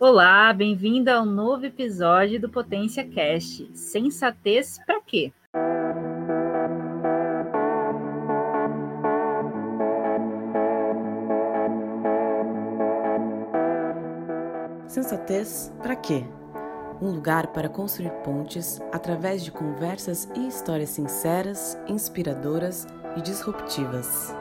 Olá, bem-vindo ao novo episódio do Potência Cast. Sensatez para quê? Sensatez para quê? Um lugar para construir pontes através de conversas e histórias sinceras, inspiradoras e disruptivas.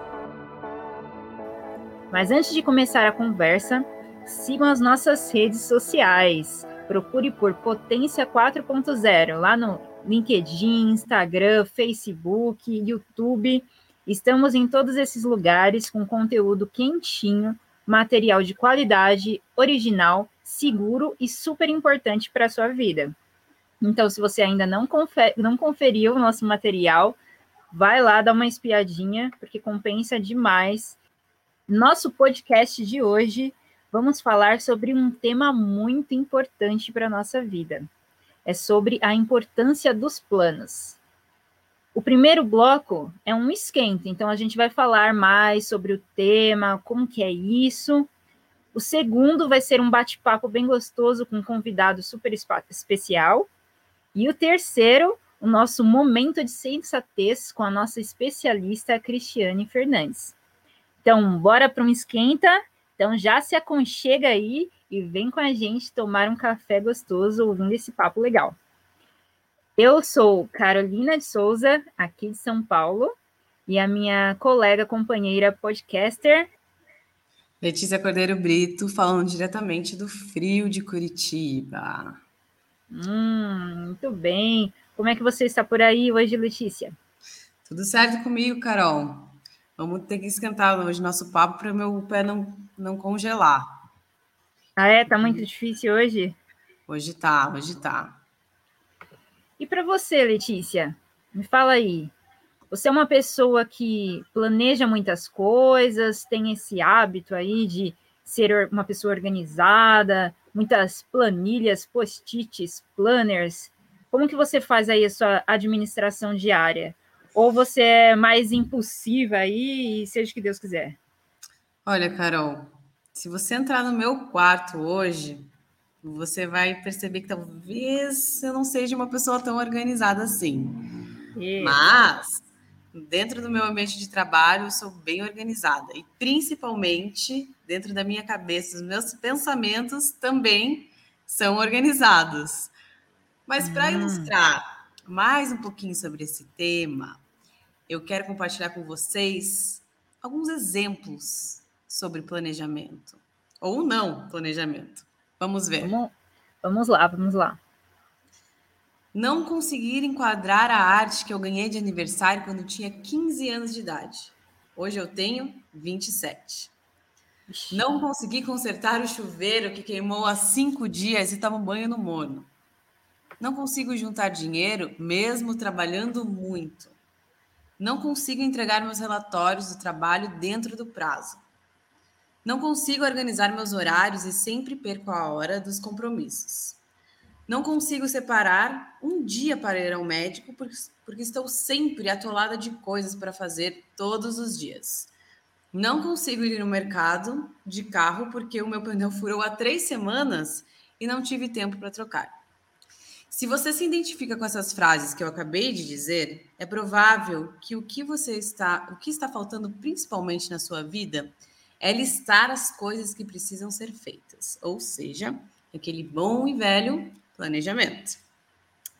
Mas antes de começar a conversa, sigam as nossas redes sociais. Procure por Potência 4.0 lá no LinkedIn, Instagram, Facebook, YouTube. Estamos em todos esses lugares com conteúdo quentinho, material de qualidade, original, seguro e super importante para a sua vida. Então, se você ainda não, confer não conferiu o nosso material, vai lá dar uma espiadinha, porque compensa demais. Nosso podcast de hoje vamos falar sobre um tema muito importante para a nossa vida. É sobre a importância dos planos. O primeiro bloco é um esquenta, então a gente vai falar mais sobre o tema, como que é isso. O segundo vai ser um bate-papo bem gostoso com um convidado super especial. E o terceiro, o nosso momento de sensatez com a nossa especialista Cristiane Fernandes. Então, bora para um esquenta então já se aconchega aí e vem com a gente tomar um café gostoso ouvindo esse papo legal. Eu sou Carolina de Souza, aqui de São Paulo, e a minha colega, companheira podcaster. Letícia Cordeiro Brito, falando diretamente do frio de Curitiba. Hum, muito bem. Como é que você está por aí hoje, Letícia? Tudo certo comigo, Carol. Vamos ter que esquentar hoje nosso papo para meu pé não, não congelar. Ah, é? Tá muito difícil hoje? Hoje tá, hoje tá. E para você, Letícia? Me fala aí. Você é uma pessoa que planeja muitas coisas, tem esse hábito aí de ser uma pessoa organizada, muitas planilhas, post-its, planners. Como que você faz aí a sua administração diária? Ou você é mais impulsiva aí e seja o que Deus quiser? Olha, Carol, se você entrar no meu quarto hoje, você vai perceber que talvez eu não seja uma pessoa tão organizada assim. Mas dentro do meu ambiente de trabalho, eu sou bem organizada e principalmente dentro da minha cabeça, os meus pensamentos também são organizados. Mas para hum. ilustrar mais um pouquinho sobre esse tema, eu quero compartilhar com vocês alguns exemplos sobre planejamento ou não planejamento. Vamos ver. Vamos, vamos lá, vamos lá. Não conseguir enquadrar a arte que eu ganhei de aniversário quando tinha 15 anos de idade. Hoje eu tenho 27. Não consegui consertar o chuveiro que queimou há cinco dias e toma banho no morno. Não consigo juntar dinheiro mesmo trabalhando muito. Não consigo entregar meus relatórios do trabalho dentro do prazo. Não consigo organizar meus horários e sempre perco a hora dos compromissos. Não consigo separar um dia para ir ao médico porque estou sempre atolada de coisas para fazer todos os dias. Não consigo ir no mercado de carro porque o meu pneu furou há três semanas e não tive tempo para trocar. Se você se identifica com essas frases que eu acabei de dizer, é provável que o que você está, o que está faltando principalmente na sua vida é listar as coisas que precisam ser feitas, ou seja, aquele bom e velho planejamento.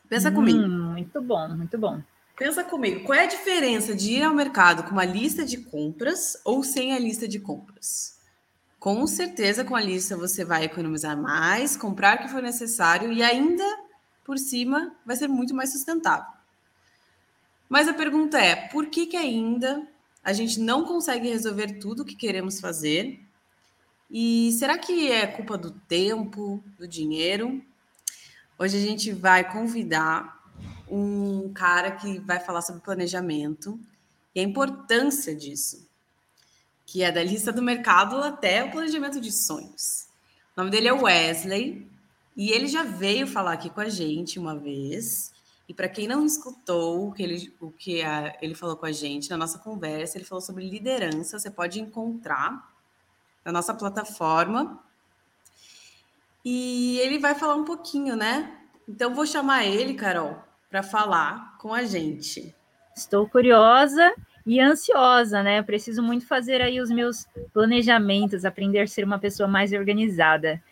Pensa hum, comigo. Muito bom, muito bom. Pensa comigo, qual é a diferença de ir ao mercado com uma lista de compras ou sem a lista de compras? Com certeza, com a lista você vai economizar mais, comprar o que for necessário e ainda por cima vai ser muito mais sustentável. Mas a pergunta é: por que, que ainda a gente não consegue resolver tudo o que queremos fazer? E será que é culpa do tempo, do dinheiro? Hoje a gente vai convidar um cara que vai falar sobre planejamento e a importância disso, que é da lista do mercado até o planejamento de sonhos. O nome dele é Wesley, e ele já veio falar aqui com a gente uma vez. E para quem não escutou o que, ele, o que a, ele falou com a gente na nossa conversa, ele falou sobre liderança. Você pode encontrar na nossa plataforma. E ele vai falar um pouquinho, né? Então vou chamar ele, Carol, para falar com a gente. Estou curiosa e ansiosa, né? Preciso muito fazer aí os meus planejamentos, aprender a ser uma pessoa mais organizada.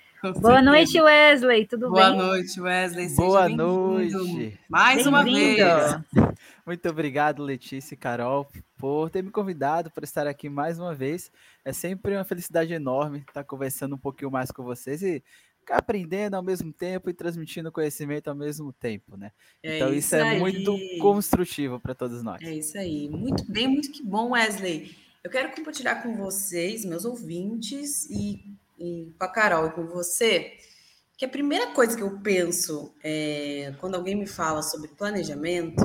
Boa noite, Wesley. Tudo Boa bem? Boa noite, Wesley. Seja Boa noite. Mais uma vez. Muito obrigado, Letícia e Carol, por ter me convidado para estar aqui mais uma vez. É sempre uma felicidade enorme estar conversando um pouquinho mais com vocês e ficar aprendendo ao mesmo tempo e transmitindo conhecimento ao mesmo tempo, né? É então isso, isso é muito construtivo para todos nós. É isso aí. Muito bem, muito que bom, Wesley. Eu quero compartilhar com vocês, meus ouvintes, e, e com a Carol e com você, que a primeira coisa que eu penso é, quando alguém me fala sobre planejamento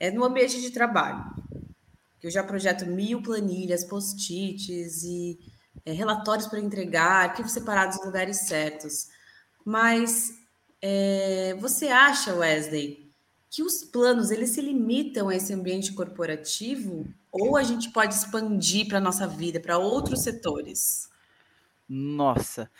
é no ambiente de trabalho. Eu já projeto mil planilhas, post-its e é, relatórios para entregar, arquivos separados nos lugares certos. Mas é, você acha, Wesley, que os planos eles se limitam a esse ambiente corporativo ou a gente pode expandir para a nossa vida, para outros setores? Nossa,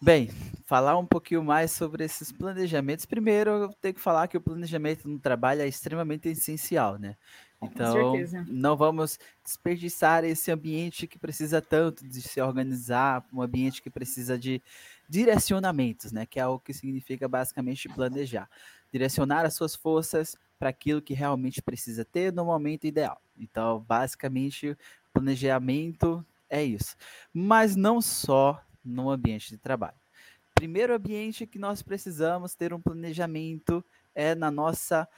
Bem, falar um pouquinho mais sobre esses planejamentos. Primeiro, eu tenho que falar que o planejamento no trabalho é extremamente essencial, né? Então, não vamos desperdiçar esse ambiente que precisa tanto de se organizar, um ambiente que precisa de direcionamentos, né? Que é o que significa basicamente planejar. Direcionar as suas forças para aquilo que realmente precisa ter no momento ideal. Então, basicamente, planejamento é isso. Mas não só no ambiente de trabalho. Primeiro ambiente que nós precisamos ter um planejamento é na nossa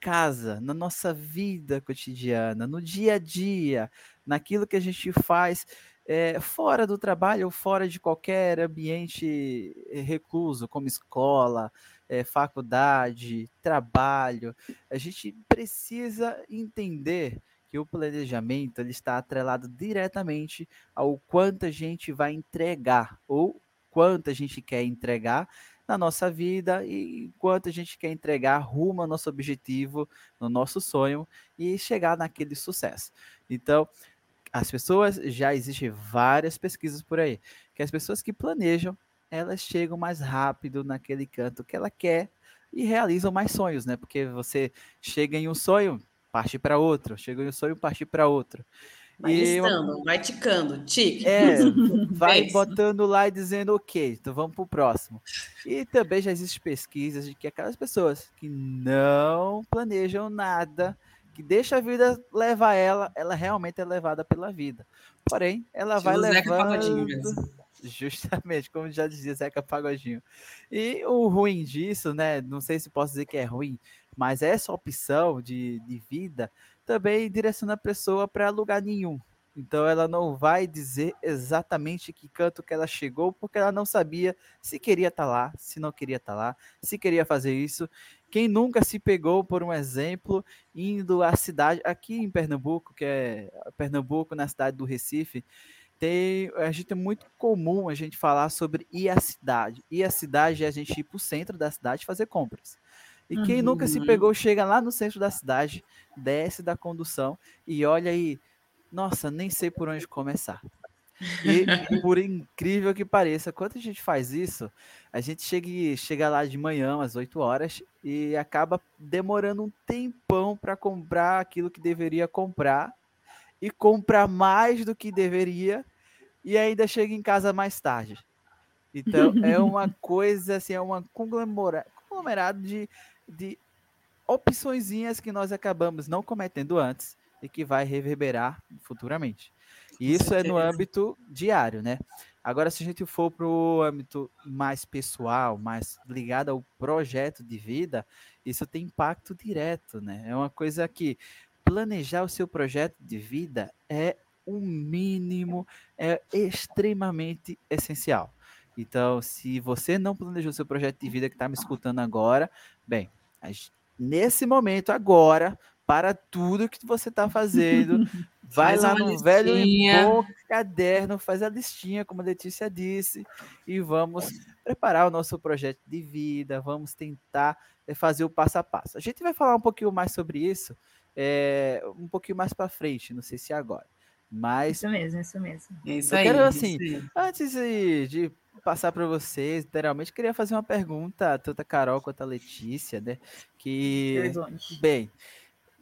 casa, na nossa vida cotidiana, no dia a dia, naquilo que a gente faz é, fora do trabalho ou fora de qualquer ambiente eh, recluso, como escola, é, faculdade, trabalho. A gente precisa entender que o planejamento ele está atrelado diretamente ao quanto a gente vai entregar ou quanto a gente quer entregar na nossa vida e quanto a gente quer entregar rumo ao nosso objetivo, no nosso sonho e chegar naquele sucesso. Então, as pessoas, já existem várias pesquisas por aí, que as pessoas que planejam, elas chegam mais rápido naquele canto que ela quer e realizam mais sonhos, né? Porque você chega em um sonho, parte para outro, chega no sonho, parte para outro. Vai e listando, vai ticando, tique. É, vai botando lá e dizendo, ok, então vamos para o próximo. E também já existem pesquisas de que aquelas pessoas que não planejam nada, que deixa a vida levar ela, ela realmente é levada pela vida. Porém, ela vai levando... Justamente, como já dizia Zeca Pagodinho. E o ruim disso, né? Não sei se posso dizer que é ruim, mas essa opção de, de vida também direciona a pessoa para lugar nenhum. Então ela não vai dizer exatamente que canto que ela chegou, porque ela não sabia se queria estar tá lá, se não queria estar tá lá, se queria fazer isso. Quem nunca se pegou, por um exemplo, indo à cidade, aqui em Pernambuco, que é Pernambuco, na cidade do Recife, tem, a gente é muito comum a gente falar sobre ir à cidade. Ir à cidade é a gente ir para o centro da cidade fazer compras. E quem uhum. nunca se uhum. pegou, chega lá no centro da cidade, desce da condução e olha aí, nossa, nem sei por onde começar. E por incrível que pareça, quando a gente faz isso, a gente chega, chega lá de manhã, às 8 horas, e acaba demorando um tempão para comprar aquilo que deveria comprar, e comprar mais do que deveria, e ainda chega em casa mais tarde. Então é uma coisa assim, é um conglomerado de de opçõezinhas que nós acabamos não cometendo antes e que vai reverberar futuramente. E isso é no âmbito diário, né? Agora, se a gente for para o âmbito mais pessoal, mais ligado ao projeto de vida, isso tem impacto direto, né? É uma coisa que planejar o seu projeto de vida é o mínimo, é extremamente essencial. Então, se você não planejou seu projeto de vida que está me escutando agora, bem, nesse momento, agora, para tudo que você está fazendo, vai lá no listinha. velho e bom caderno, faz a listinha, como a Letícia disse, e vamos preparar o nosso projeto de vida, vamos tentar eh, fazer o passo a passo. A gente vai falar um pouquinho mais sobre isso é, um pouquinho mais para frente, não sei se é agora. Mas. Isso mesmo, isso mesmo. Isso eu aí, quero, assim, antes de, de passar para vocês, literalmente queria fazer uma pergunta, tanto a Carol quanto a Letícia, né? Que, bem,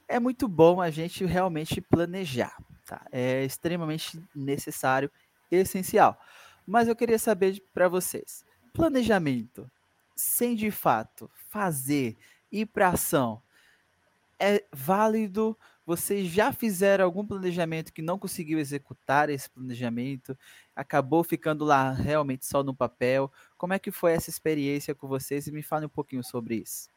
é muito bom a gente realmente planejar, tá? É extremamente necessário, essencial. Mas eu queria saber para vocês, planejamento sem de fato fazer, ir para ação, é válido? Vocês já fizeram algum planejamento que não conseguiu executar esse planejamento? Acabou ficando lá realmente só no papel? Como é que foi essa experiência com vocês? E me fale um pouquinho sobre isso.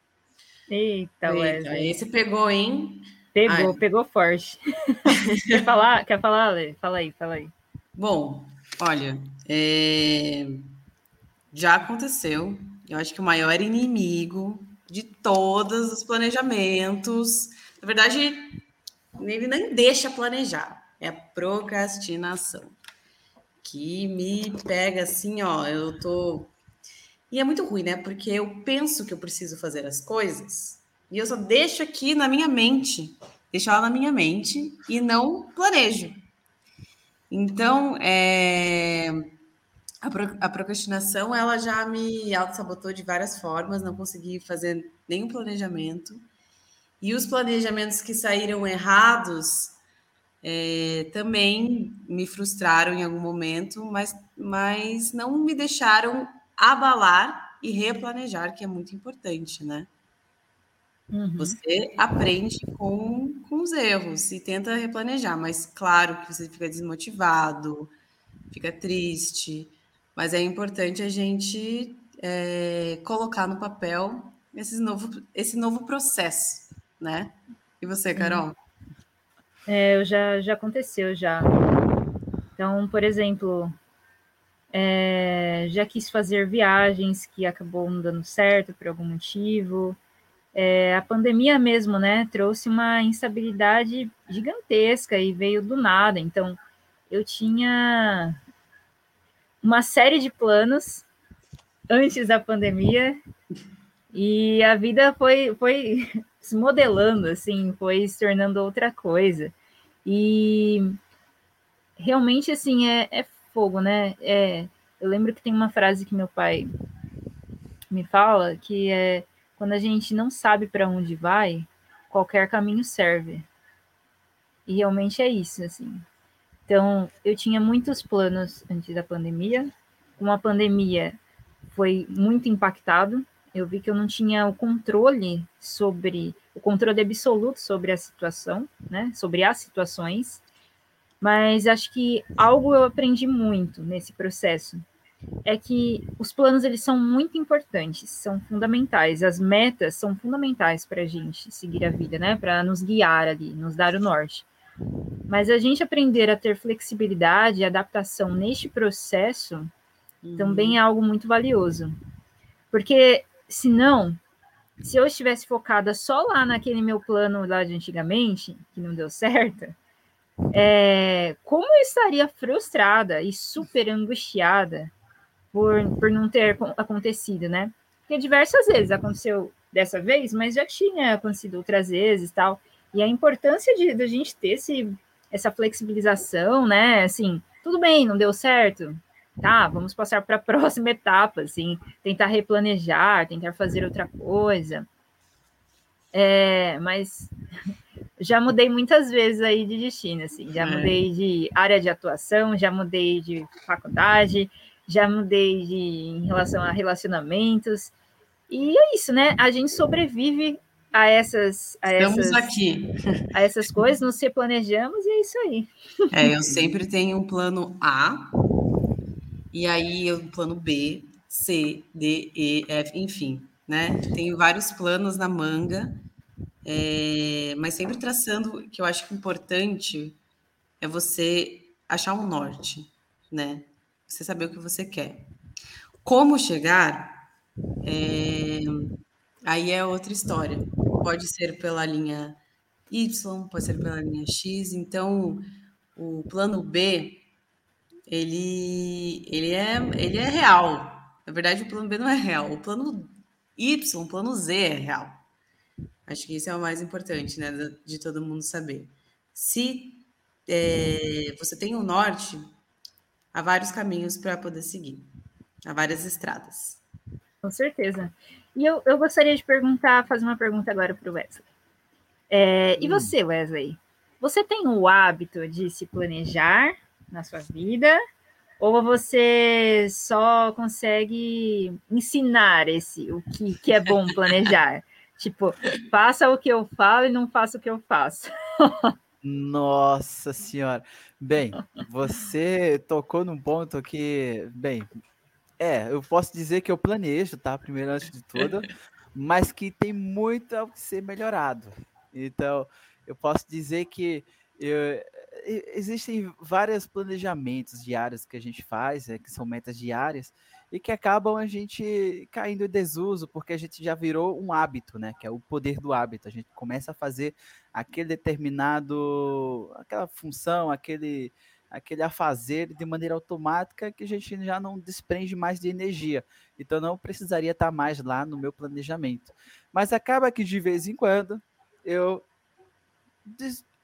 Eita, Wesley. Esse pegou, hein? Pegou, Ai. pegou forte. quer falar? Quer falar, Ale? Fala aí, fala aí. Bom, olha, é... já aconteceu. Eu acho que o maior inimigo de todos os planejamentos. Na verdade, ele nem deixa planejar, é procrastinação. Que me pega assim, ó, eu tô. E é muito ruim, né? Porque eu penso que eu preciso fazer as coisas e eu só deixo aqui na minha mente, deixo ela na minha mente e não planejo. Então, é a, a procrastinação, ela já me auto-sabotou de várias formas, não consegui fazer nenhum planejamento. E os planejamentos que saíram errados é, também me frustraram em algum momento, mas, mas não me deixaram abalar e replanejar, que é muito importante, né? Uhum. Você aprende com, com os erros e tenta replanejar, mas claro que você fica desmotivado, fica triste, mas é importante a gente é, colocar no papel esse novo, esse novo processo, né? E você. Carol? É, já, já aconteceu já. Então, por exemplo, é, já quis fazer viagens que acabou não dando certo por algum motivo. É, a pandemia mesmo, né, trouxe uma instabilidade gigantesca e veio do nada. Então, eu tinha uma série de planos antes da pandemia e a vida foi, foi se modelando, assim, foi se tornando outra coisa. E realmente, assim, é, é fogo, né? É, eu lembro que tem uma frase que meu pai me fala que é quando a gente não sabe para onde vai, qualquer caminho serve. E realmente é isso, assim. Então, eu tinha muitos planos antes da pandemia. Com a pandemia, foi muito impactado. Eu vi que eu não tinha o controle sobre, o controle absoluto sobre a situação, né? Sobre as situações. Mas acho que algo eu aprendi muito nesse processo é que os planos eles são muito importantes, são fundamentais. As metas são fundamentais para a gente seguir a vida, né? Para nos guiar ali, nos dar o norte. Mas a gente aprender a ter flexibilidade e adaptação neste processo uhum. também é algo muito valioso. Porque, senão, se eu estivesse focada só lá naquele meu plano lá de antigamente, que não deu certo, é, como eu estaria frustrada e super angustiada por, por não ter acontecido, né? Porque diversas vezes aconteceu dessa vez, mas já tinha acontecido outras vezes tal. E a importância de, de a gente ter esse, essa flexibilização, né? Assim, tudo bem, não deu certo. Tá, vamos passar para a próxima etapa, assim, tentar replanejar, tentar fazer outra coisa. É, mas já mudei muitas vezes aí de destino, assim, já é. mudei de área de atuação, já mudei de faculdade, já mudei de em relação a relacionamentos. E é isso, né? A gente sobrevive a essas, a Estamos essas, aqui. a essas coisas, nos replanejamos e é isso aí. É, eu sempre tenho um plano A, e aí um plano B, C, D, E, F, enfim, né? Tenho vários planos na manga, é, mas sempre traçando, que eu acho que importante é você achar um norte, né? Você saber o que você quer. Como chegar, é, aí é outra história pode ser pela linha Y, pode ser pela linha X. Então, o plano B, ele, ele, é, ele é real. Na verdade, o plano B não é real. O plano Y, o plano Z é real. Acho que isso é o mais importante, né, de todo mundo saber. Se é, você tem o um norte, há vários caminhos para poder seguir. Há várias estradas. Com certeza. E eu, eu gostaria de perguntar, fazer uma pergunta agora para o Wesley. É, hum. E você, Wesley? Você tem o hábito de se planejar na sua vida? Ou você só consegue ensinar esse o que, que é bom planejar? tipo, faça o que eu falo e não faça o que eu faço. Nossa senhora. Bem, você tocou num ponto que, bem, é, eu posso dizer que eu planejo, tá? Primeiro antes de tudo, mas que tem muito a ser melhorado. Então, eu posso dizer que eu, existem vários planejamentos diários que a gente faz, é, que são metas diárias, e que acabam a gente caindo em desuso, porque a gente já virou um hábito, né? Que é o poder do hábito. A gente começa a fazer aquele determinado, aquela função, aquele, aquele a fazer de maneira automática que a gente já não desprende mais de energia. Então não precisaria estar mais lá no meu planejamento. Mas acaba que de vez em quando eu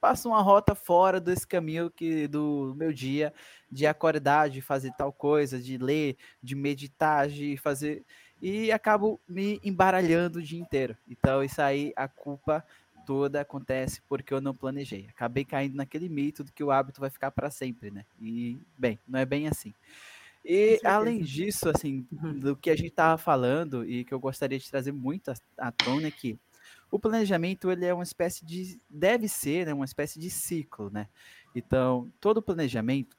passo uma rota fora desse caminho que do meu dia de acordar, de fazer tal coisa, de ler, de meditar, de fazer e acabo me embaralhando o dia inteiro. Então isso aí a culpa toda acontece porque eu não planejei. Acabei caindo naquele mito de que o hábito vai ficar para sempre, né? E bem, não é bem assim. E além disso, assim, uhum. do que a gente estava falando e que eu gostaria de trazer muito à tona aqui, o planejamento ele é uma espécie de deve ser né, uma espécie de ciclo, né? Então todo planejamento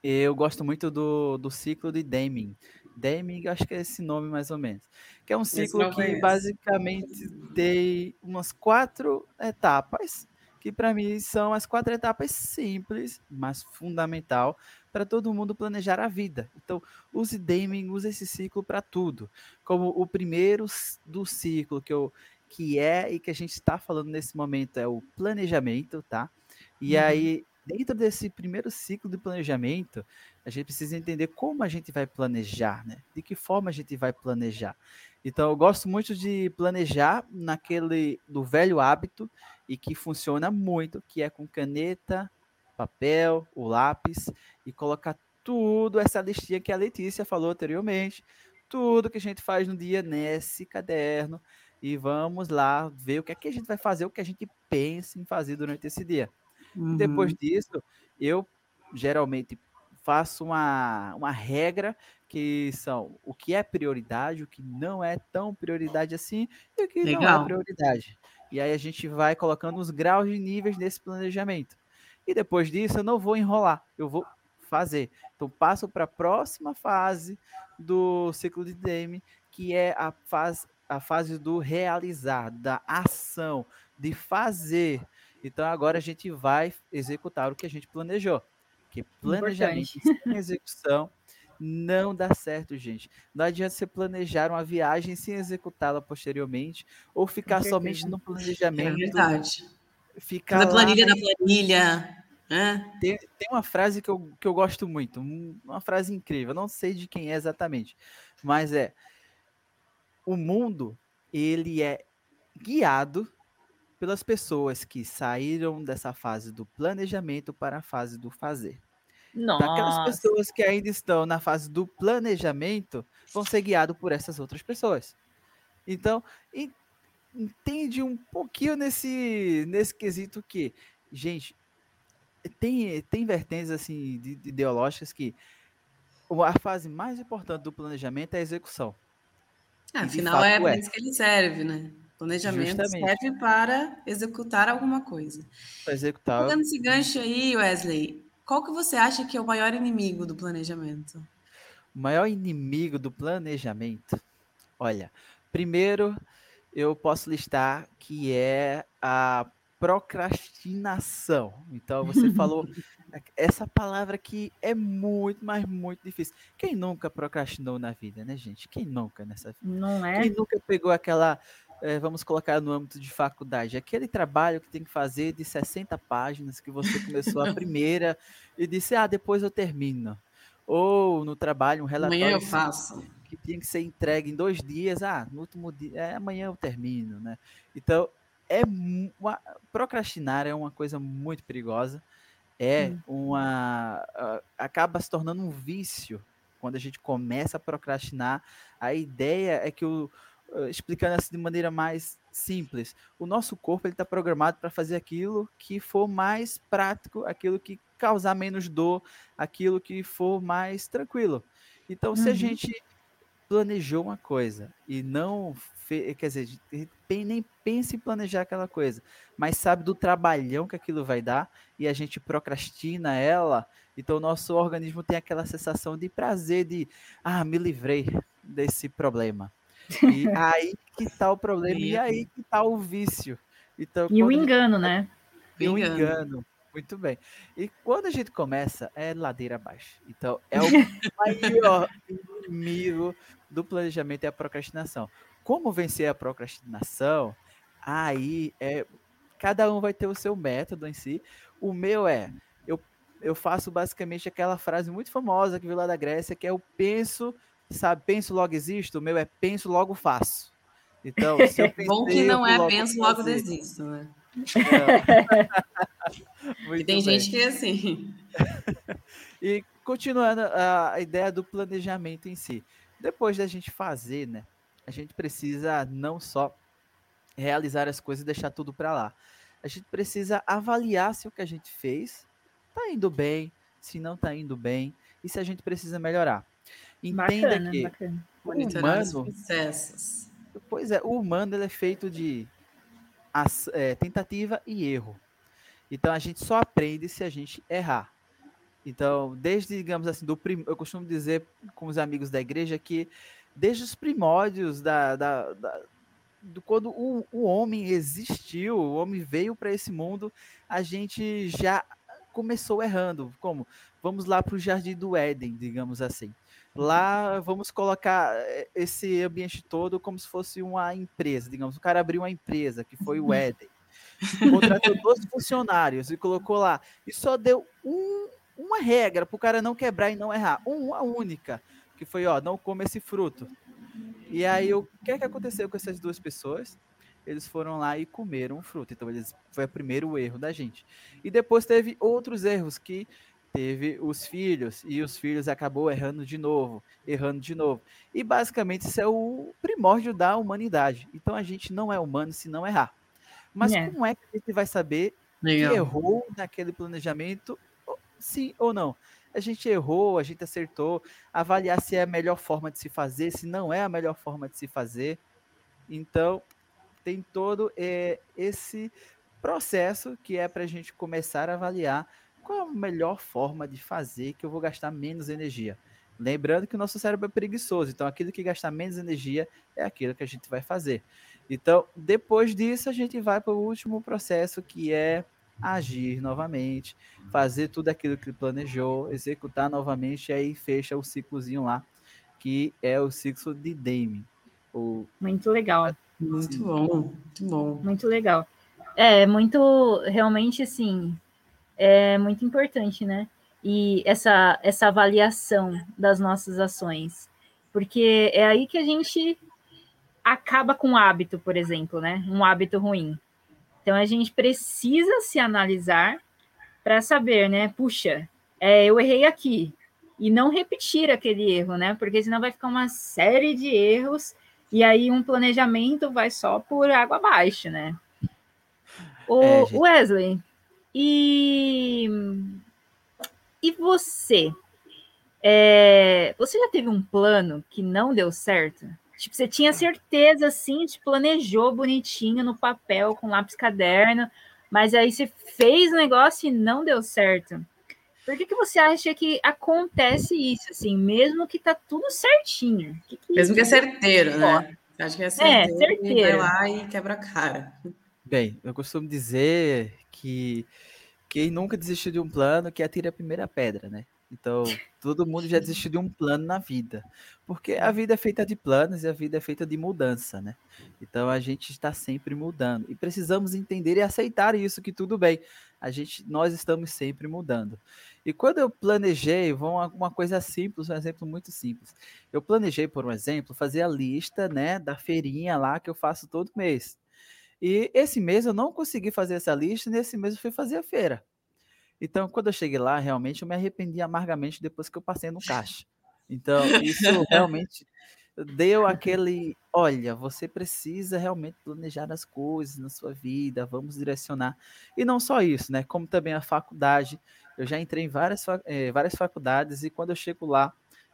eu gosto muito do, do ciclo de Deming. Deming, acho que é esse nome mais ou menos. Que é um ciclo que basicamente tem umas quatro etapas, que para mim são as quatro etapas simples, mas fundamental para todo mundo planejar a vida. Então, use Deming, use esse ciclo para tudo. Como o primeiro do ciclo que eu que é e que a gente está falando nesse momento é o planejamento, tá? E uhum. aí, dentro desse primeiro ciclo de planejamento, a gente precisa entender como a gente vai planejar, né? De que forma a gente vai planejar. Então, eu gosto muito de planejar naquele do velho hábito e que funciona muito, que é com caneta, papel, o lápis e colocar tudo essa listinha que a Letícia falou anteriormente, tudo que a gente faz no dia nesse caderno e vamos lá ver o que é que a gente vai fazer, o que a gente pensa em fazer durante esse dia. Uhum. Depois disso, eu geralmente faço uma, uma regra que são o que é prioridade, o que não é tão prioridade assim e o que Legal. não é prioridade. E aí a gente vai colocando os graus de níveis nesse planejamento. E depois disso eu não vou enrolar, eu vou fazer. Então passo para a próxima fase do ciclo de DM, que é a fase a fase do realizar, da ação, de fazer. Então agora a gente vai executar o que a gente planejou. Que planejamento sem execução não dá certo, gente. Não adianta você planejar uma viagem sem executá-la posteriormente, ou ficar somente no planejamento. É verdade. Ficar na planilha da planilha. É. Tem, tem, uma frase que eu, que eu gosto muito, uma frase incrível, não sei de quem é exatamente, mas é o mundo ele é guiado pelas pessoas que saíram dessa fase do planejamento para a fase do fazer. Nossa. Aquelas pessoas que ainda estão na fase do planejamento vão ser guiados por essas outras pessoas. Então, entende um pouquinho nesse, nesse quesito que, gente, tem, tem vertentes assim ideológicas que a fase mais importante do planejamento é a execução. Ah, afinal, é para é. isso que ele serve, né? Planejamento Justamente. serve para executar alguma coisa. Para executar. Pegando esse gancho aí, Wesley, qual que você acha que é o maior inimigo do planejamento? O maior inimigo do planejamento? Olha, primeiro eu posso listar que é a procrastinação. Então, você falou essa palavra que é muito, mas muito difícil. Quem nunca procrastinou na vida, né, gente? Quem nunca nessa vida? Não é? Quem nunca pegou aquela, é, vamos colocar no âmbito de faculdade, aquele trabalho que tem que fazer de 60 páginas que você começou a primeira e disse, ah, depois eu termino. Ou no trabalho, um relatório. Amanhã eu faço. Que tinha que ser entregue em dois dias, ah, no último dia, é, amanhã eu termino, né? Então, é uma, procrastinar é uma coisa muito perigosa. É hum. uma. Uh, acaba se tornando um vício quando a gente começa a procrastinar, a ideia é que o explicando assim de maneira mais simples, o nosso corpo ele está programado para fazer aquilo que for mais prático, aquilo que causar menos dor, aquilo que for mais tranquilo. Então, uhum. se a uhum. gente planejou uma coisa e não fez, quer dizer, nem pensa em planejar aquela coisa, mas sabe do trabalhão que aquilo vai dar e a gente procrastina ela, então o nosso organismo tem aquela sensação de prazer de, ah, me livrei desse problema. E aí que tá o problema, e aí que tá o vício. Então, e o engano, gente... né? E o engano. Muito bem. E quando a gente começa, é ladeira abaixo. Então, é o maior inimigo do planejamento é a procrastinação. Como vencer a procrastinação? Aí é cada um vai ter o seu método em si. O meu é eu, eu faço basicamente aquela frase muito famosa que veio lá da Grécia, que é o penso, sabe, penso logo existo, o meu é penso logo faço. Então, se eu pensei, Bom que não é penso logo desisto, né? e tem bem. gente que é assim. e continuando a ideia do planejamento em si. Depois da gente fazer, né? A gente precisa não só realizar as coisas e deixar tudo para lá. A gente precisa avaliar se o que a gente fez está indo bem, se não está indo bem e se a gente precisa melhorar. Entenda bacana, que bacana. o humano, pois é, o humano ele é feito de as, é, tentativa e erro. Então a gente só aprende se a gente errar. Então, desde, digamos assim, do prim... eu costumo dizer com os amigos da igreja que desde os primórdios da, da, da do quando o, o homem existiu, o homem veio para esse mundo, a gente já começou errando. Como? Vamos lá para o jardim do Éden, digamos assim. Lá vamos colocar eh, esse ambiente todo como se fosse uma empresa, digamos. O cara abriu uma empresa, que foi o Eden. Contratou dois funcionários e colocou lá. E só deu um, uma regra para o cara não quebrar e não errar. Uma única. Que foi, ó, não come esse fruto. E aí, o que é que aconteceu com essas duas pessoas? Eles foram lá e comeram o fruto. Então, eles, foi o primeiro erro da gente. E depois teve outros erros que teve os filhos e os filhos acabou errando de novo, errando de novo. E basicamente isso é o primórdio da humanidade. Então a gente não é humano se não errar. Mas é. como é que a gente vai saber Legal. que errou naquele planejamento, sim ou não? A gente errou, a gente acertou, avaliar se é a melhor forma de se fazer, se não é a melhor forma de se fazer. Então, tem todo é, esse processo que é para a gente começar a avaliar qual a melhor forma de fazer que eu vou gastar menos energia? Lembrando que o nosso cérebro é preguiçoso, então aquilo que gasta menos energia é aquilo que a gente vai fazer. Então, depois disso, a gente vai para o último processo, que é agir novamente, fazer tudo aquilo que planejou, executar novamente, e aí fecha o ciclozinho lá, que é o ciclo de Dame. O... Muito legal. Muito bom, muito bom. Muito legal. É, muito, realmente, assim, é muito importante, né? E essa, essa avaliação das nossas ações. Porque é aí que a gente acaba com um hábito, por exemplo, né? Um hábito ruim. Então a gente precisa se analisar para saber, né? Puxa, é, eu errei aqui. E não repetir aquele erro, né? Porque senão vai ficar uma série de erros e aí um planejamento vai só por água abaixo, né? O é, Wesley, e, e você? É, você já teve um plano que não deu certo? Tipo, você tinha certeza, assim, te planejou bonitinho no papel, com lápis caderno, mas aí você fez o negócio e não deu certo. Por que, que você acha que acontece isso, assim, mesmo que tá tudo certinho? Que que mesmo que é certeiro, né? Acho que é, é certeiro, é, certeiro. vai lá e quebra a cara. Bem, eu costumo dizer que quem nunca desistiu de um plano que atira a primeira pedra, né? Então, todo mundo já desistiu de um plano na vida. Porque a vida é feita de planos e a vida é feita de mudança, né? Então a gente está sempre mudando. E precisamos entender e aceitar isso, que tudo bem. A gente, nós estamos sempre mudando. E quando eu planejei, vou uma, uma coisa simples, um exemplo muito simples. Eu planejei, por um exemplo, fazer a lista né, da feirinha lá que eu faço todo mês. E esse mês eu não consegui fazer essa lista, nesse mês eu fui fazer a feira. Então, quando eu cheguei lá, realmente eu me arrependi amargamente depois que eu passei no caixa. Então, isso realmente deu aquele, olha, você precisa realmente planejar as coisas na sua vida, vamos direcionar. E não só isso, né? Como também a faculdade. Eu já entrei em várias, é, várias faculdades e quando eu chego lá,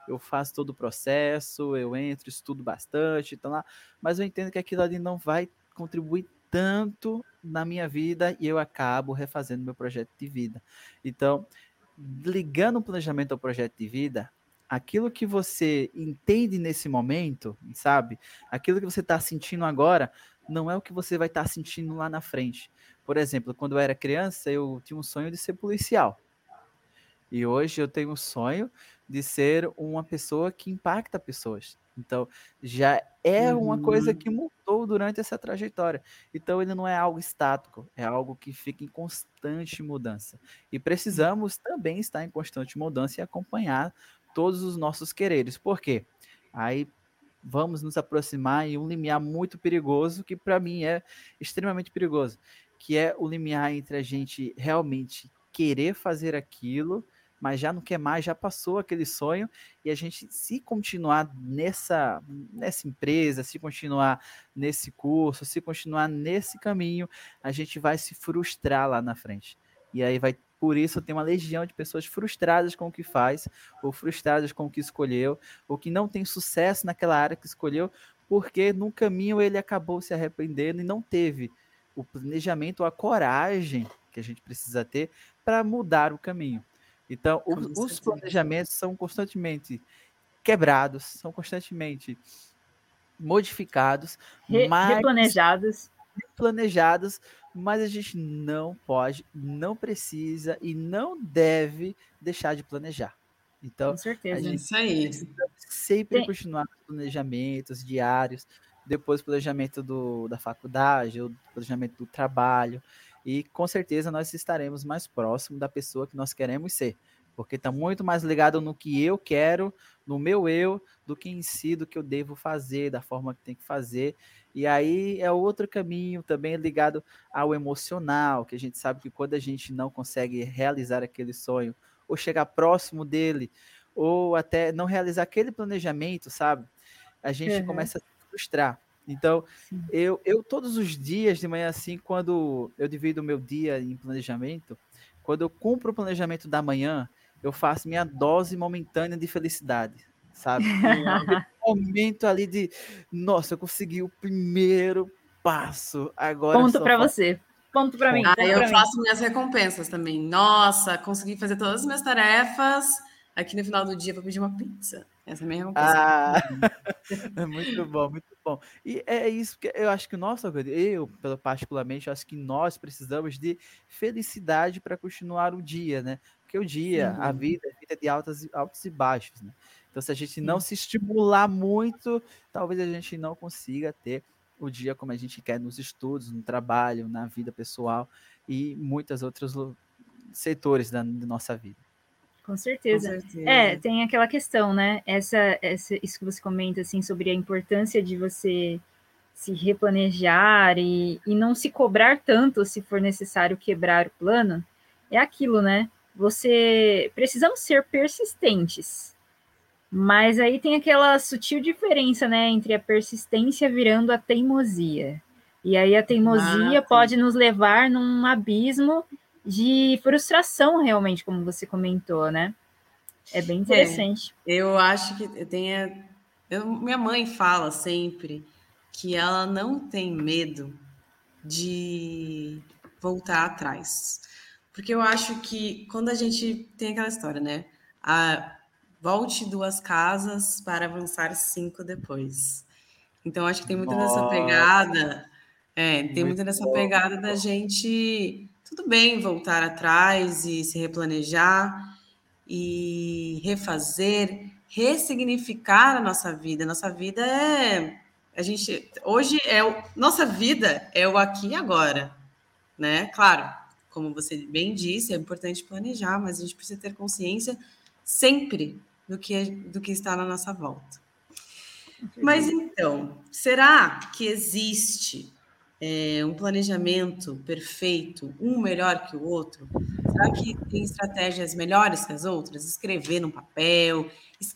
eu faço todo o processo, eu entro, estudo bastante, então lá, mas eu entendo que aquilo ali não vai contribuir tanto na minha vida e eu acabo refazendo meu projeto de vida. Então, ligando o planejamento ao projeto de vida, aquilo que você entende nesse momento, sabe? Aquilo que você está sentindo agora, não é o que você vai estar tá sentindo lá na frente. Por exemplo, quando eu era criança, eu tinha um sonho de ser policial. E hoje eu tenho um sonho de ser uma pessoa que impacta pessoas. Então, já é uma coisa uhum. que mudou durante essa trajetória. Então, ele não é algo estático, é algo que fica em constante mudança. E precisamos também estar em constante mudança e acompanhar todos os nossos quereres. Por quê? Aí vamos nos aproximar em um limiar muito perigoso, que para mim é extremamente perigoso, que é o limiar entre a gente realmente querer fazer aquilo mas já não quer mais, já passou aquele sonho, e a gente, se continuar nessa, nessa empresa, se continuar nesse curso, se continuar nesse caminho, a gente vai se frustrar lá na frente. E aí vai, por isso tem uma legião de pessoas frustradas com o que faz, ou frustradas com o que escolheu, ou que não tem sucesso naquela área que escolheu, porque no caminho ele acabou se arrependendo e não teve o planejamento, a coragem que a gente precisa ter para mudar o caminho. Então, os, os planejamentos são constantemente quebrados, são constantemente modificados, Re, mas, replanejados. Replanejados, mas a gente não pode, não precisa e não deve deixar de planejar. Então, Com certeza. a gente Isso aí. sempre Tem... continuar com planejamentos diários, depois planejamento do, da faculdade, ou planejamento do trabalho, e com certeza nós estaremos mais próximo da pessoa que nós queremos ser, porque está muito mais ligado no que eu quero, no meu eu, do que em si, do que eu devo fazer, da forma que tem que fazer. E aí é outro caminho também ligado ao emocional, que a gente sabe que quando a gente não consegue realizar aquele sonho, ou chegar próximo dele, ou até não realizar aquele planejamento, sabe? A gente uhum. começa a se frustrar. Então, eu, eu todos os dias de manhã, assim, quando eu divido o meu dia em planejamento, quando eu cumpro o planejamento da manhã, eu faço minha dose momentânea de felicidade, sabe? Um momento ali de, nossa, eu consegui o primeiro passo. Agora Ponto para você. Ponto para mim. Ah, eu faço mim. minhas recompensas também. Nossa, consegui fazer todas as minhas tarefas. Aqui no final do dia vou pedir uma pizza. Essa é a minha recompensa. Ah, é muito bom, muito bom. E é isso que eu acho que nós, eu, particularmente, acho que nós precisamos de felicidade para continuar o dia, né? Porque o dia, Sim. a vida é vida de altas, altos e baixos, né? Então, se a gente não se estimular muito, talvez a gente não consiga ter o dia como a gente quer nos estudos, no trabalho, na vida pessoal e muitos outros setores da, da nossa vida. Com certeza. Com certeza. É, tem aquela questão, né? Essa, essa, isso que você comenta, assim, sobre a importância de você se replanejar e, e não se cobrar tanto se for necessário quebrar o plano, é aquilo, né? Você precisamos ser persistentes. Mas aí tem aquela sutil diferença, né, entre a persistência virando a teimosia. E aí a teimosia ah, pode nos levar num abismo de frustração, realmente, como você comentou, né? É bem é, interessante. É, eu acho que tem. Eu, minha mãe fala sempre que ela não tem medo de voltar atrás. Porque eu acho que quando a gente tem aquela história, né? A, volte duas casas para avançar cinco depois. Então, acho que tem muito Nossa. nessa pegada. É, tem muito, muito nessa bom. pegada da gente tudo bem voltar atrás e se replanejar e refazer, ressignificar a nossa vida. Nossa vida é a gente hoje é o, nossa vida é o aqui e agora, né? Claro, como você bem disse, é importante planejar, mas a gente precisa ter consciência sempre do que do que está na nossa volta. Mas então, será que existe é, um planejamento perfeito, um melhor que o outro? Será que tem estratégias melhores que as outras? Escrever no papel,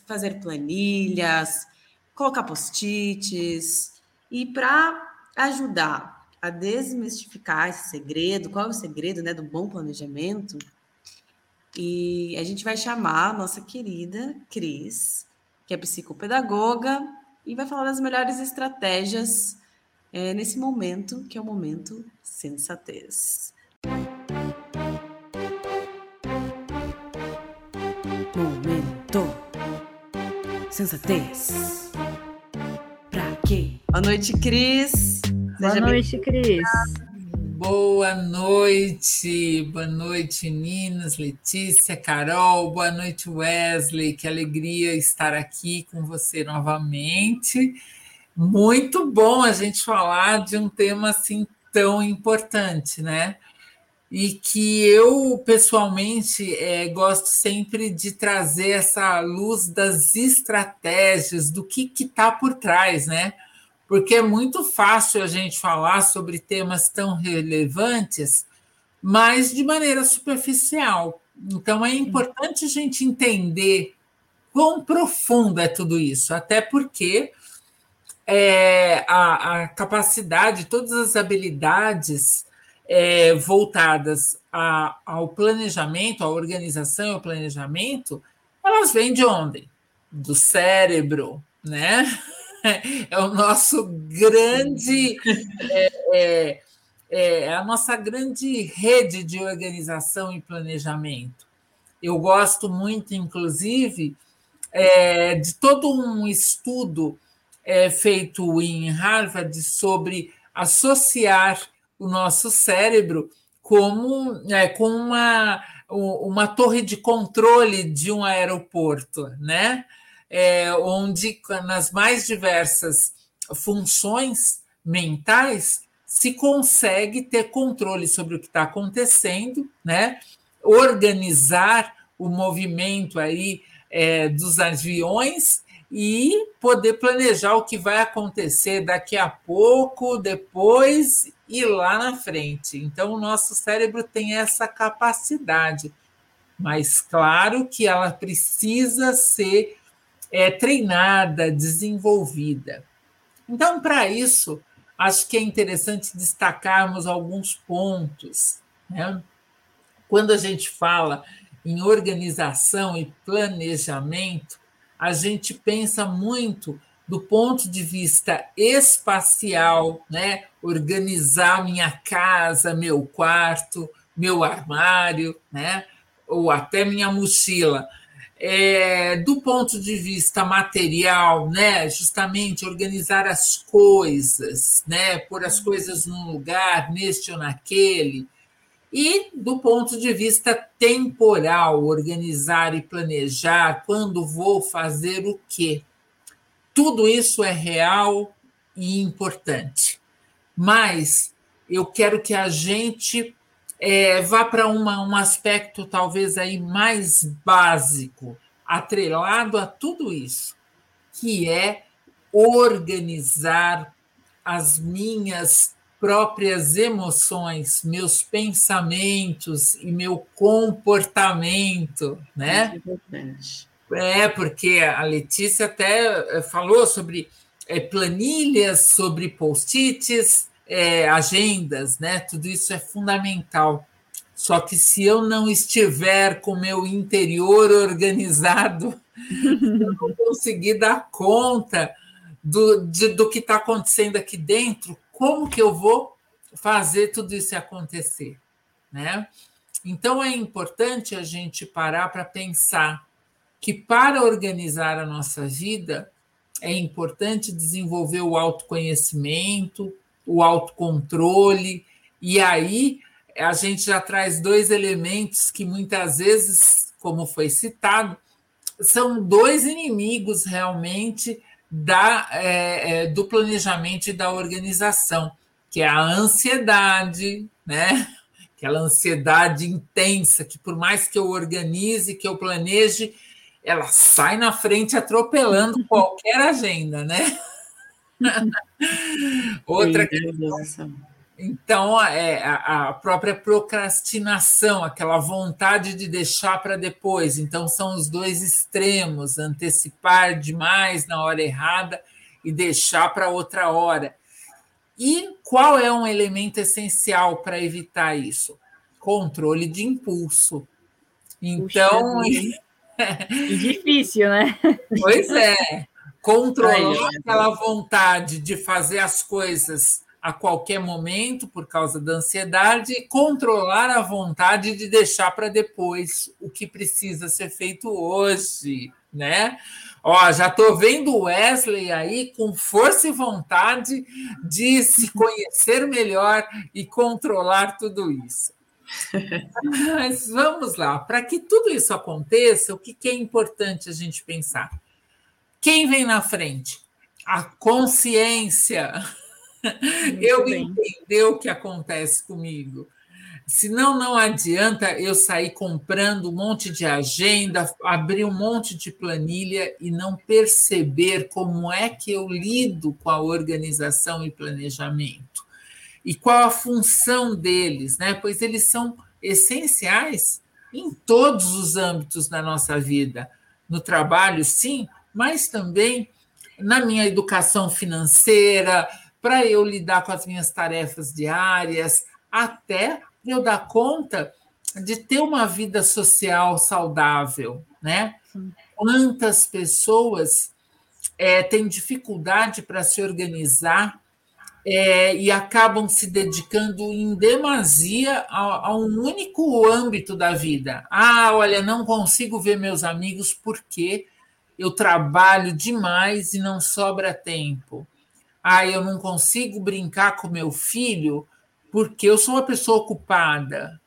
fazer planilhas, colocar post-its. E para ajudar a desmistificar esse segredo, qual é o segredo né, do bom planejamento? E a gente vai chamar a nossa querida Cris, que é psicopedagoga, e vai falar das melhores estratégias é, nesse momento, que é o momento sensatez. Momento sensatez. Pra quê? Boa noite, Cris. Boa noite, Cris. Boa noite, boa noite, Ninas, Letícia, Carol, boa noite, Wesley. Que alegria estar aqui com você novamente. Muito bom a gente falar de um tema assim tão importante, né? E que eu, pessoalmente, é, gosto sempre de trazer essa luz das estratégias, do que está por trás, né? Porque é muito fácil a gente falar sobre temas tão relevantes, mas de maneira superficial. Então, é importante a gente entender quão profundo é tudo isso, até porque é, a, a, capacidade, todas as habilidades é, voltadas a, ao planejamento, à organização e ao planejamento, elas vêm de onde? Do cérebro, né? É o nosso grande. É, é, é a nossa grande rede de organização e planejamento. Eu gosto muito, inclusive, é, de todo um estudo é, feito em Harvard sobre associar o nosso cérebro como é, com uma, uma torre de controle de um aeroporto, né? É, onde nas mais diversas funções mentais se consegue ter controle sobre o que está acontecendo, né? Organizar o movimento aí é, dos aviões e poder planejar o que vai acontecer daqui a pouco, depois e lá na frente. Então, o nosso cérebro tem essa capacidade, mas claro que ela precisa ser é, treinada, desenvolvida. Então, para isso, acho que é interessante destacarmos alguns pontos. Né? Quando a gente fala em organização e planejamento, a gente pensa muito do ponto de vista espacial, né? Organizar minha casa, meu quarto, meu armário, né? Ou até minha mochila. É, do ponto de vista material, né? Justamente organizar as coisas, né? Pôr as coisas num lugar, neste ou naquele. E do ponto de vista temporal, organizar e planejar quando vou fazer o quê. Tudo isso é real e importante. Mas eu quero que a gente é, vá para um aspecto talvez aí mais básico, atrelado a tudo isso, que é organizar as minhas próprias emoções, meus pensamentos e meu comportamento, né? É, porque a Letícia até eh, falou sobre é, planilhas, sobre post-its, é, agendas, né? Tudo isso é fundamental. Só que se eu não estiver com o meu interior organizado, eu não conseguir dar conta do, de, do que está acontecendo aqui dentro, como que eu vou fazer tudo isso acontecer, né? Então é importante a gente parar para pensar que para organizar a nossa vida é importante desenvolver o autoconhecimento, o autocontrole, e aí a gente já traz dois elementos que muitas vezes, como foi citado, são dois inimigos realmente da, é, é, do planejamento e da organização, que é a ansiedade, né? Aquela ansiedade intensa que, por mais que eu organize, que eu planeje, ela sai na frente atropelando qualquer agenda, né? Outra questão, Então, é, a, a própria procrastinação, aquela vontade de deixar para depois. Então, são os dois extremos: antecipar demais na hora errada e deixar para outra hora. E qual é um elemento essencial para evitar isso? Controle de impulso. Então. é difícil, né? Pois é. Controlar aquela vontade de fazer as coisas a qualquer momento por causa da ansiedade controlar a vontade de deixar para depois o que precisa ser feito hoje, né? Ó, já estou vendo Wesley aí com força e vontade de se conhecer melhor e controlar tudo isso. Mas vamos lá, para que tudo isso aconteça, o que, que é importante a gente pensar? Quem vem na frente? A consciência eu bem. entender o que acontece comigo. Senão não adianta eu sair comprando um monte de agenda, abrir um monte de planilha e não perceber como é que eu lido com a organização e planejamento. E qual a função deles, né? Pois eles são essenciais em todos os âmbitos da nossa vida. No trabalho, sim, mas também na minha educação financeira, para eu lidar com as minhas tarefas diárias, até eu dar conta de ter uma vida social saudável, né? Quantas pessoas é, têm dificuldade para se organizar é, e acabam se dedicando em demasia a, a, um único âmbito da vida. Ah, olha, não consigo ver meus amigos porque eu trabalho demais e não sobra tempo ah, eu não consigo brincar com meu filho porque eu sou uma pessoa ocupada.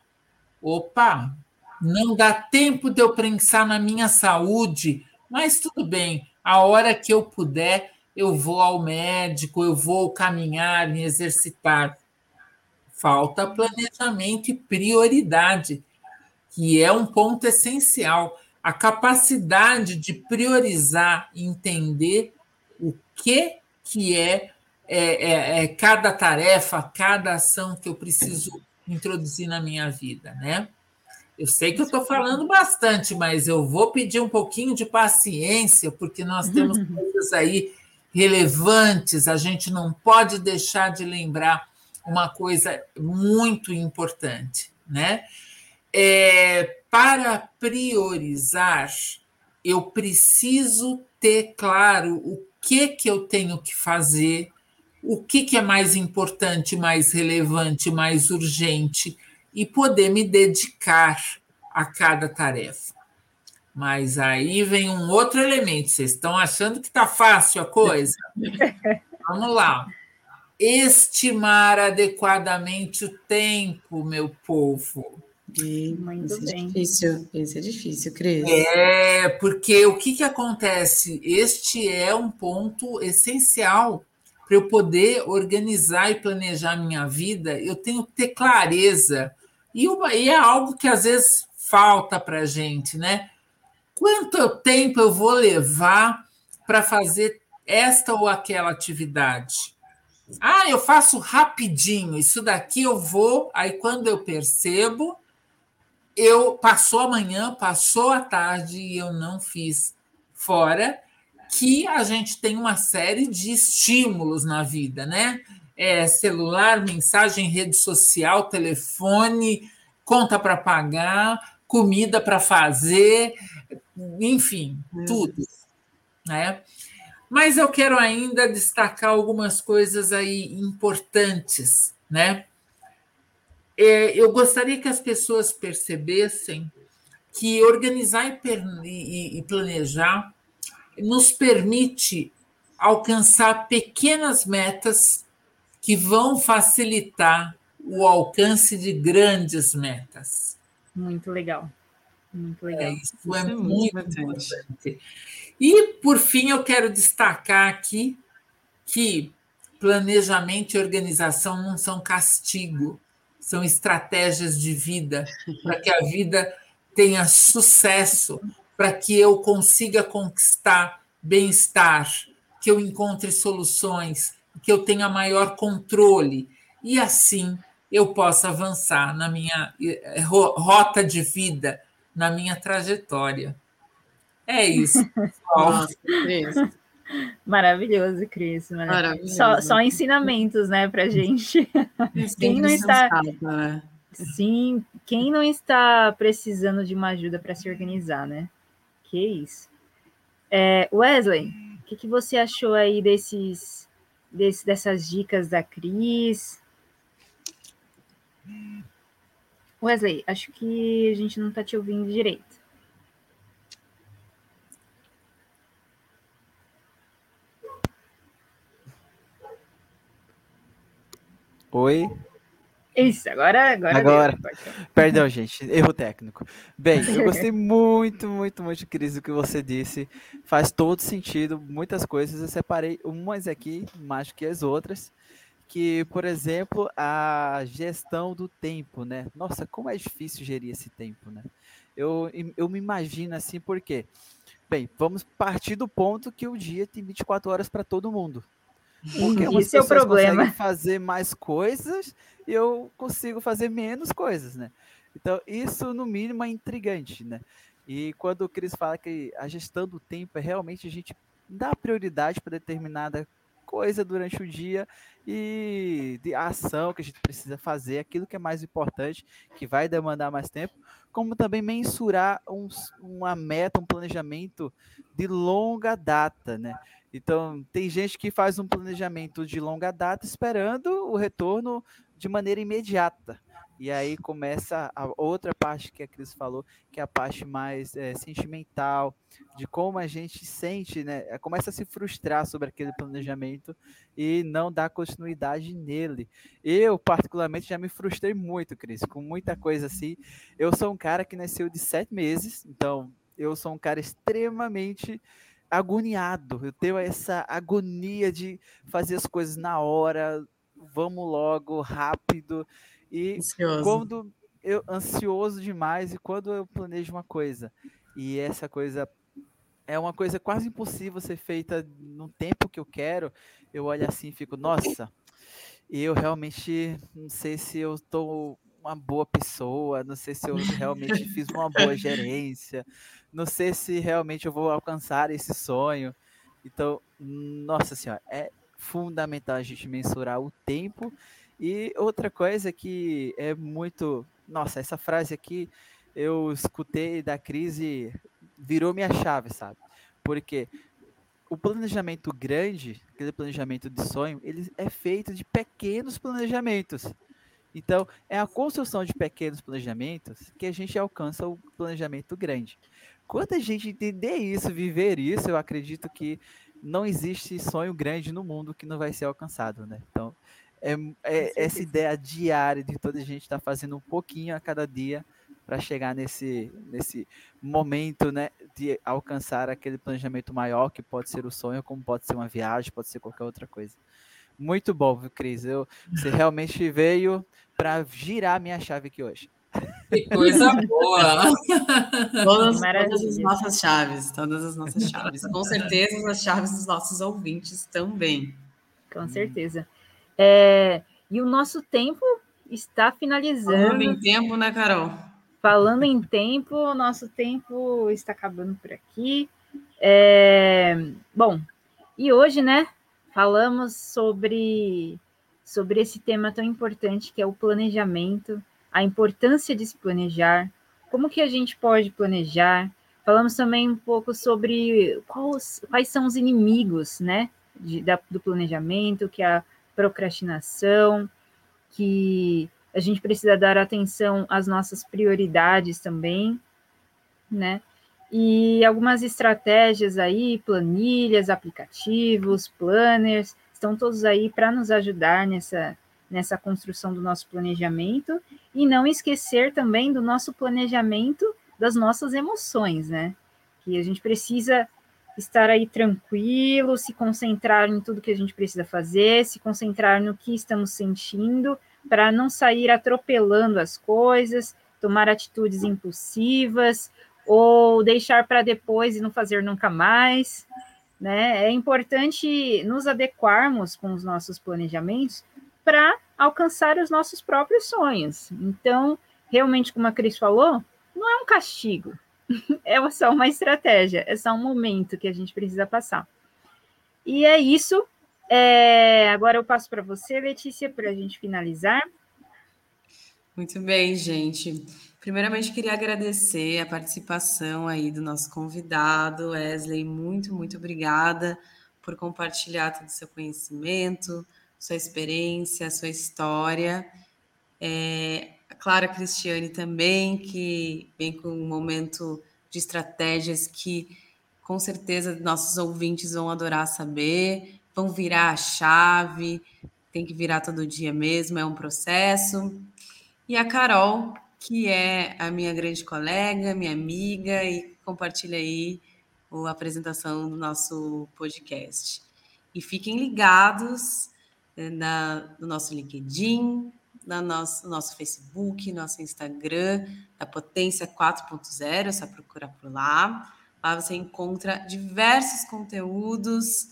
Opa, não dá tempo de eu pensar na minha saúde, mas tudo bem, a hora que eu puder, eu vou ao médico, eu vou caminhar, me exercitar. Falta planejamento e prioridade, que é um ponto essencial. A capacidade de priorizar, entender o que que é, é, é, é cada tarefa, cada ação que eu preciso introduzir na minha vida, né? Eu sei que eu estou falando bastante, mas eu vou pedir um pouquinho de paciência, porque nós temos coisas aí relevantes, a gente não pode deixar de lembrar uma coisa muito importante, né? É, para priorizar, eu preciso ter claro o que, que eu tenho que fazer, o que, que é mais importante, mais relevante, mais urgente, e poder me dedicar a cada tarefa. Mas aí vem um outro elemento. Vocês estão achando que está fácil a coisa? Vamos lá. Estimar adequadamente o tempo, meu povo. Muito esse é bem. É difícil, esse é difícil, Cris. É, porque o que, que acontece? Este é um ponto essencial para eu poder organizar e planejar minha vida. Eu tenho que ter clareza. E, uma, e é algo que às vezes falta para a gente, né? Quanto tempo eu vou levar para fazer esta ou aquela atividade? Ah, eu faço rapidinho, isso daqui eu vou, aí quando eu percebo, eu passou a manhã, passou a tarde e eu não fiz. Fora que a gente tem uma série de estímulos na vida, né? É, celular, mensagem, rede social, telefone, conta para pagar, comida para fazer, enfim, hum. tudo, né? Mas eu quero ainda destacar algumas coisas aí importantes, né? É, eu gostaria que as pessoas percebessem que organizar e, e planejar nos permite alcançar pequenas metas que vão facilitar o alcance de grandes metas. Muito legal. Muito legal. É, isso, isso é, é, muito, muito importante. E, por fim, eu quero destacar aqui que planejamento e organização não são castigo, são estratégias de vida para que a vida tenha sucesso, para que eu consiga conquistar bem-estar, que eu encontre soluções, que eu tenha maior controle. e assim eu possa avançar na minha eh, rota de vida, na minha trajetória. É isso, Nossa, Maravilhoso, Cris. Maravilhoso. Só, só ensinamentos, né, para gente. Quem não está, né? sim, quem não está precisando de uma ajuda para se organizar, né? Que isso. É, Wesley, o que, que você achou aí desses, desse, dessas dicas da Cris? Wesley, acho que a gente não está te ouvindo direito. Oi. Isso, agora. Agora. agora. Perdão, gente, erro técnico. Bem, eu gostei muito, muito, muito, Cris, do que você disse. Faz todo sentido, muitas coisas. Eu separei umas aqui, mais que as outras. Que, por exemplo, a gestão do tempo, né? Nossa, como é difícil gerir esse tempo, né? Eu, eu me imagino assim, porque, bem, vamos partir do ponto que o dia tem 24 horas para todo mundo. Porque Esse é o problema. fazer mais coisas e eu consigo fazer menos coisas, né? Então, isso no mínimo é intrigante, né? E quando o Cris fala que a gestão do tempo é realmente a gente dar prioridade para determinada coisa durante o dia e de ação que a gente precisa fazer, aquilo que é mais importante, que vai demandar mais tempo, como também mensurar um, uma meta, um planejamento de longa data, né? Então, tem gente que faz um planejamento de longa data esperando o retorno de maneira imediata. E aí começa a outra parte que a Cris falou, que é a parte mais é, sentimental, de como a gente sente, né? É, começa a se frustrar sobre aquele planejamento e não dar continuidade nele. Eu, particularmente, já me frustrei muito, Cris, com muita coisa assim. Eu sou um cara que nasceu de sete meses, então eu sou um cara extremamente agoniado. Eu tenho essa agonia de fazer as coisas na hora, vamos logo, rápido. E ansioso. quando eu ansioso demais e quando eu planejo uma coisa e essa coisa é uma coisa quase impossível ser feita no tempo que eu quero, eu olho assim e fico, nossa, eu realmente não sei se eu estou uma boa pessoa, não sei se eu realmente fiz uma boa gerência, não sei se realmente eu vou alcançar esse sonho. Então, nossa senhora, é fundamental a gente mensurar o tempo. E outra coisa que é muito. Nossa, essa frase aqui eu escutei da crise, virou minha chave, sabe? Porque o planejamento grande, aquele planejamento de sonho, ele é feito de pequenos planejamentos. Então, é a construção de pequenos planejamentos que a gente alcança o planejamento grande. Quando a gente entender isso, viver isso, eu acredito que não existe sonho grande no mundo que não vai ser alcançado, né? Então, é, é essa ideia diária de toda a gente estar tá fazendo um pouquinho a cada dia para chegar nesse, nesse momento, né, de alcançar aquele planejamento maior que pode ser o sonho, como pode ser uma viagem, pode ser qualquer outra coisa. Muito bom, viu, Cris? Eu, você realmente veio para girar minha chave aqui hoje. Que coisa boa! Todas, todas, as nossas chaves, todas as nossas chaves. Com certeza as chaves dos nossos ouvintes também. Com certeza. É, e o nosso tempo está finalizando. Falando em tempo, né, Carol? Falando em tempo, o nosso tempo está acabando por aqui. É, bom, e hoje, né, falamos sobre, sobre esse tema tão importante que é o planejamento a importância de se planejar, como que a gente pode planejar. Falamos também um pouco sobre quais, quais são os inimigos, né, de, da, do planejamento, que é a procrastinação, que a gente precisa dar atenção às nossas prioridades também, né? E algumas estratégias aí, planilhas, aplicativos, planners, estão todos aí para nos ajudar nessa, nessa construção do nosso planejamento e não esquecer também do nosso planejamento das nossas emoções, né? Que a gente precisa estar aí tranquilo, se concentrar em tudo que a gente precisa fazer, se concentrar no que estamos sentindo, para não sair atropelando as coisas, tomar atitudes impulsivas ou deixar para depois e não fazer nunca mais. Né? É importante nos adequarmos com os nossos planejamentos para alcançar os nossos próprios sonhos. Então, realmente, como a Cris falou, não é um castigo, é só uma estratégia, é só um momento que a gente precisa passar. E é isso. É, agora eu passo para você, Letícia, para a gente finalizar. Muito bem, gente. Primeiramente, queria agradecer a participação aí do nosso convidado, Wesley. Muito, muito obrigada por compartilhar todo o seu conhecimento, sua experiência, sua história. É, a Clara Cristiane também, que vem com um momento de estratégias que com certeza nossos ouvintes vão adorar saber, vão virar a chave, tem que virar todo dia mesmo, é um processo. E a Carol, que é a minha grande colega, minha amiga e compartilha aí a apresentação do nosso podcast. E fiquem ligados eh, na, no nosso LinkedIn, no nosso, nosso Facebook, nosso Instagram, da Potência 4.0, é só procurar por lá. Lá você encontra diversos conteúdos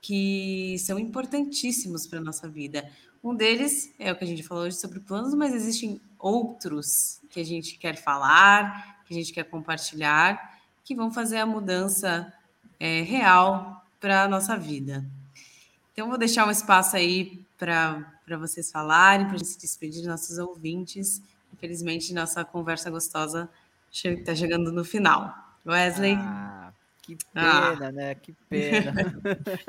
que são importantíssimos para a nossa vida. Um deles é o que a gente falou hoje sobre planos, mas existem outros que a gente quer falar, que a gente quer compartilhar que vão fazer a mudança é, real para a nossa vida. Então, vou deixar um espaço aí para vocês falarem, para a gente se despedir de nossos ouvintes. Infelizmente, nossa conversa gostosa está chegando no final. Wesley? Ah, que pena, ah. né? Que pena.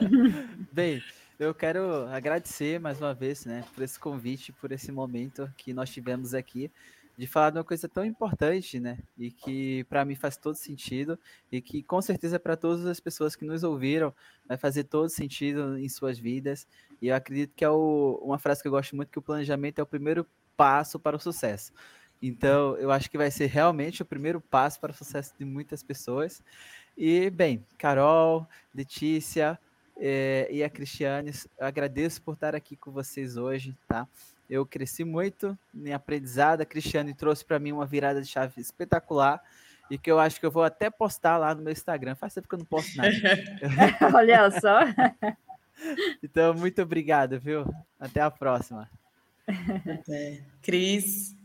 Bem, eu quero agradecer mais uma vez, né, por esse convite, por esse momento que nós tivemos aqui de falar de uma coisa tão importante, né? E que para mim faz todo sentido e que com certeza para todas as pessoas que nos ouviram vai fazer todo sentido em suas vidas. E eu acredito que é o, uma frase que eu gosto muito que o planejamento é o primeiro passo para o sucesso. Então, eu acho que vai ser realmente o primeiro passo para o sucesso de muitas pessoas. E, bem, Carol, Letícia é, e a Cristiane, agradeço por estar aqui com vocês hoje, tá? Eu cresci muito em aprendizado. A Cristiane trouxe para mim uma virada de chave espetacular e que eu acho que eu vou até postar lá no meu Instagram. Faz tempo que eu não posto nada. Olha só. então, muito obrigado, viu? Até a próxima. Até. Cris.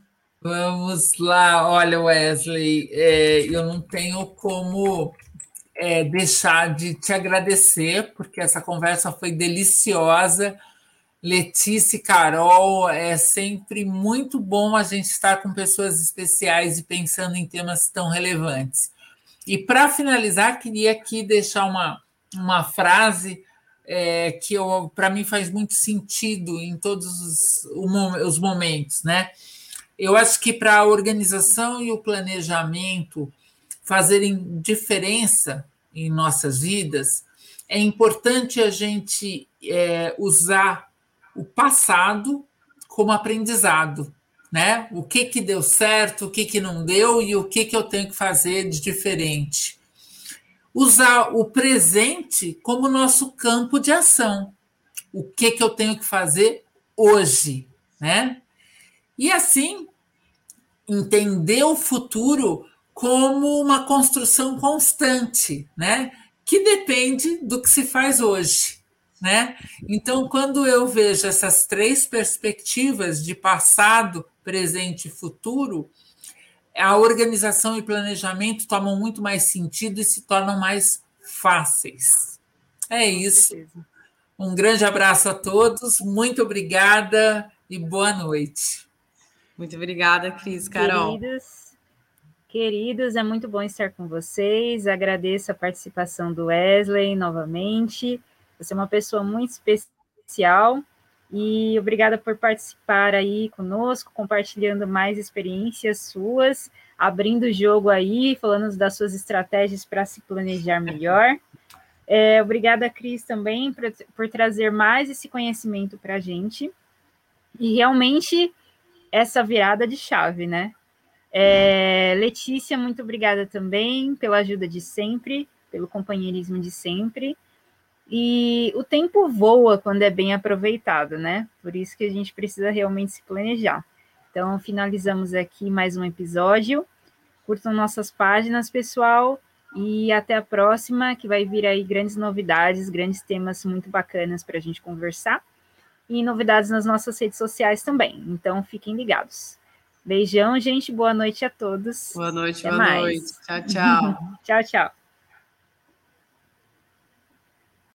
Vamos lá. Olha, Wesley, é, eu não tenho como é, deixar de te agradecer, porque essa conversa foi deliciosa Letícia e Carol, é sempre muito bom a gente estar com pessoas especiais e pensando em temas tão relevantes. E para finalizar, queria aqui deixar uma, uma frase é, que para mim faz muito sentido em todos os, os momentos, né? Eu acho que para a organização e o planejamento fazerem diferença em nossas vidas, é importante a gente é, usar o passado como aprendizado, né? O que que deu certo, o que que não deu e o que que eu tenho que fazer de diferente. Usar o presente como nosso campo de ação. O que que eu tenho que fazer hoje, né? E assim entender o futuro como uma construção constante, né? Que depende do que se faz hoje. Né? Então, quando eu vejo essas três perspectivas de passado, presente e futuro, a organização e planejamento tomam muito mais sentido e se tornam mais fáceis. É isso. Um grande abraço a todos, muito obrigada e boa noite. Muito obrigada, Cris, Carol. Queridos, queridos, é muito bom estar com vocês. Agradeço a participação do Wesley novamente. Você é uma pessoa muito especial e obrigada por participar aí conosco, compartilhando mais experiências suas, abrindo o jogo aí, falando das suas estratégias para se planejar melhor. É, obrigada, Cris, também por, por trazer mais esse conhecimento para a gente. E realmente essa virada de chave, né? É, Letícia, muito obrigada também pela ajuda de sempre, pelo companheirismo de sempre. E o tempo voa quando é bem aproveitado, né? Por isso que a gente precisa realmente se planejar. Então, finalizamos aqui mais um episódio. Curtam nossas páginas, pessoal, e até a próxima, que vai vir aí grandes novidades, grandes temas muito bacanas para a gente conversar. e novidades nas nossas redes sociais também. Então fiquem ligados. Beijão, gente. Boa noite a todos. Boa noite, Até boa mais. noite. Tchau, tchau. tchau, tchau.